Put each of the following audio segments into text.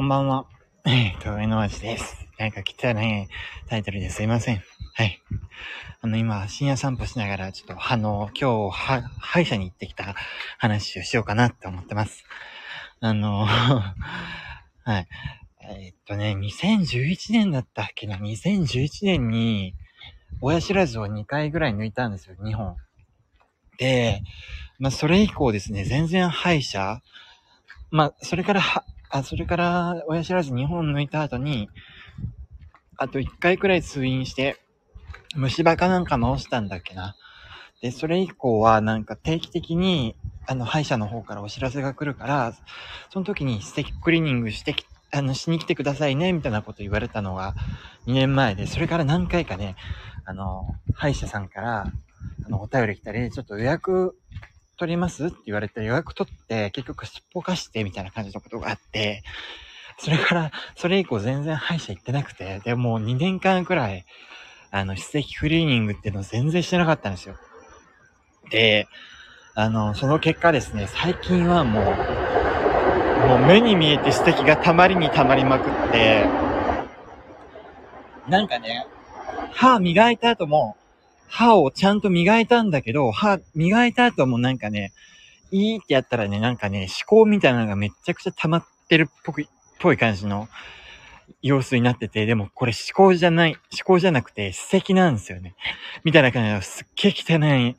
こんばんは。えー、上野味です。なんか汚いタイトルですいません。はい。あの、今、深夜散歩しながら、ちょっと、あの、今日、は、歯医者に行ってきた話をしようかなって思ってます。あの、はい。え、っとね、2011年だったっけな ?2011 年に、親知らずを2回ぐらい抜いたんですよ、2本。で、まあ、それ以降ですね、全然歯医者、まあ、それからは、あ、それから、親知らず2本抜いた後に、あと1回くらい通院して、虫歯かなんか治したんだっけな。で、それ以降はなんか定期的に、あの、歯医者の方からお知らせが来るから、その時にステッキクリーニングしてき、あの、しに来てくださいね、みたいなこと言われたのが2年前で、それから何回かね、あの、歯医者さんから、あの、お便り来たり、ちょっと予約取ります？って言われて予約取って、結局すっぽかしてみたいな感じのことがあって、それから、それ以降全然歯医者行ってなくて、でもう2年間くらい、あの、歯石クリーニングっていうのを全然してなかったんですよ。で、あの、その結果ですね、最近はもう、もう目に見えて歯石がたまりにたまりまくって、なんかね、歯磨いた後も、歯をちゃんと磨いたんだけど、歯磨いた後もなんかね、いいってやったらね、なんかね、思考みたいなのがめちゃくちゃ溜まってるっぽく、ぽい感じの様子になってて、でもこれ思考じゃない、思考じゃなくて歯石なんですよね。みたいな感じのすっげえ汚い、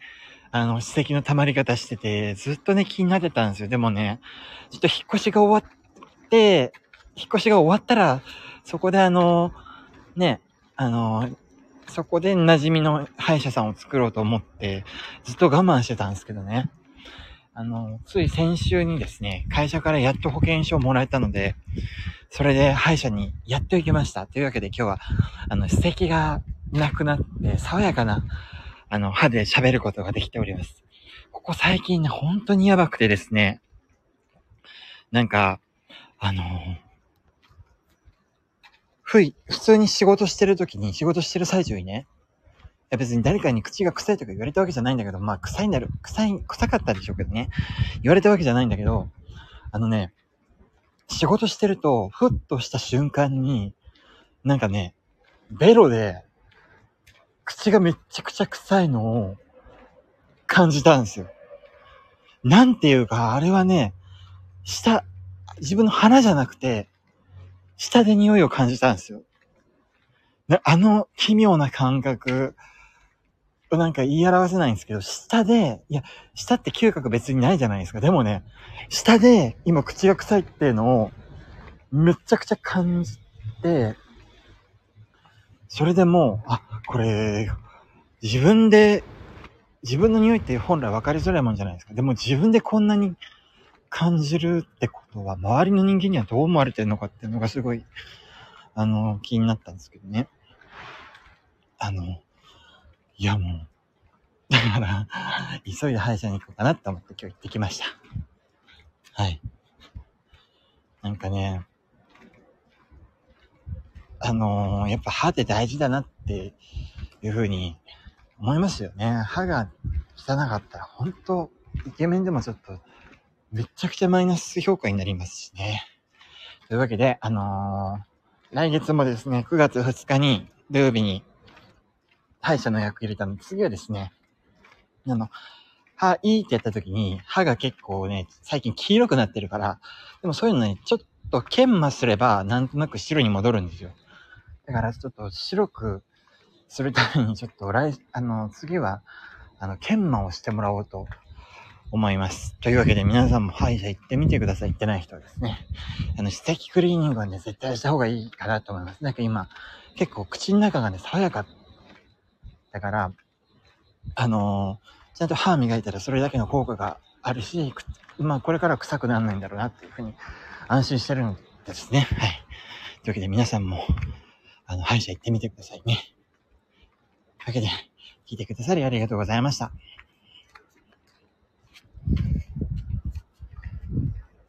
あの、歯石の溜まり方してて、ずっとね、気になってたんですよ。でもね、ちょっと引っ越しが終わって、引っ越しが終わったら、そこであの、ね、あの、そこで馴染みの歯医者さんを作ろうと思って、ずっと我慢してたんですけどね。あの、つい先週にですね、会社からやっと保険証をもらえたので、それで歯医者にやっと行きました。というわけで今日は、あの、歯石がなくなって、爽やかな、あの、歯で喋ることができております。ここ最近ね、本当にやばくてですね、なんか、あのふい、普通に仕事してる時に、仕事してる最中にね、いや別に誰かに口が臭いとか言われたわけじゃないんだけど、まあ臭いんだろ、臭い、臭かったでしょうけどね。言われたわけじゃないんだけど、あのね、仕事してると、ふっとした瞬間に、なんかね、ベロで、口がめっちゃくちゃ臭いのを感じたんですよ。なんていうか、あれはね、下、自分の鼻じゃなくて、下で匂いを感じたんですよ。であの奇妙な感覚、なんか言い表せないんですけど、下で、いや、下って嗅覚別にないじゃないですか。でもね、下で今口が臭いっていうのをめちゃくちゃ感じて、それでもう、あ、これ、自分で、自分の匂いって本来分かりづらいもんじゃないですか。でも自分でこんなに感じるってことは、周りの人間にはどう思われてるのかっていうのがすごい、あの、気になったんですけどね。あの、いやもう、だから、急いで歯医者に行こうかなって思って今日行ってきました。はい。なんかね、あのー、やっぱ歯って大事だなっていうふうに思いますよね。歯が汚かったら、本当イケメンでもちょっとめちゃくちゃマイナス評価になりますしね。というわけで、あのー、来月もですね、9月2日に土曜日に歯医者の役入れたの次はですね、あの、歯いいってやった時に歯が結構ね、最近黄色くなってるから、でもそういうのね、ちょっと研磨すればなんとなく白に戻るんですよ。だからちょっと白くするためにちょっと来、あの、次は、あの、研磨をしてもらおうと思います。というわけで皆さんも歯医者行ってみてください。行ってない人はですね。あの、歯石クリーニングはね、絶対した方がいいかなと思います。なんか今、結構口の中がね、爽やか。だから、あのー、ちゃんと歯磨いたらそれだけの効果があるし、まあこれから臭くならないんだろうなっていうふうに安心してるんですね。はい。というわけで皆さんも、あの、歯医者行ってみてくださいね。というわけで、聞いてくださりありがとうございました。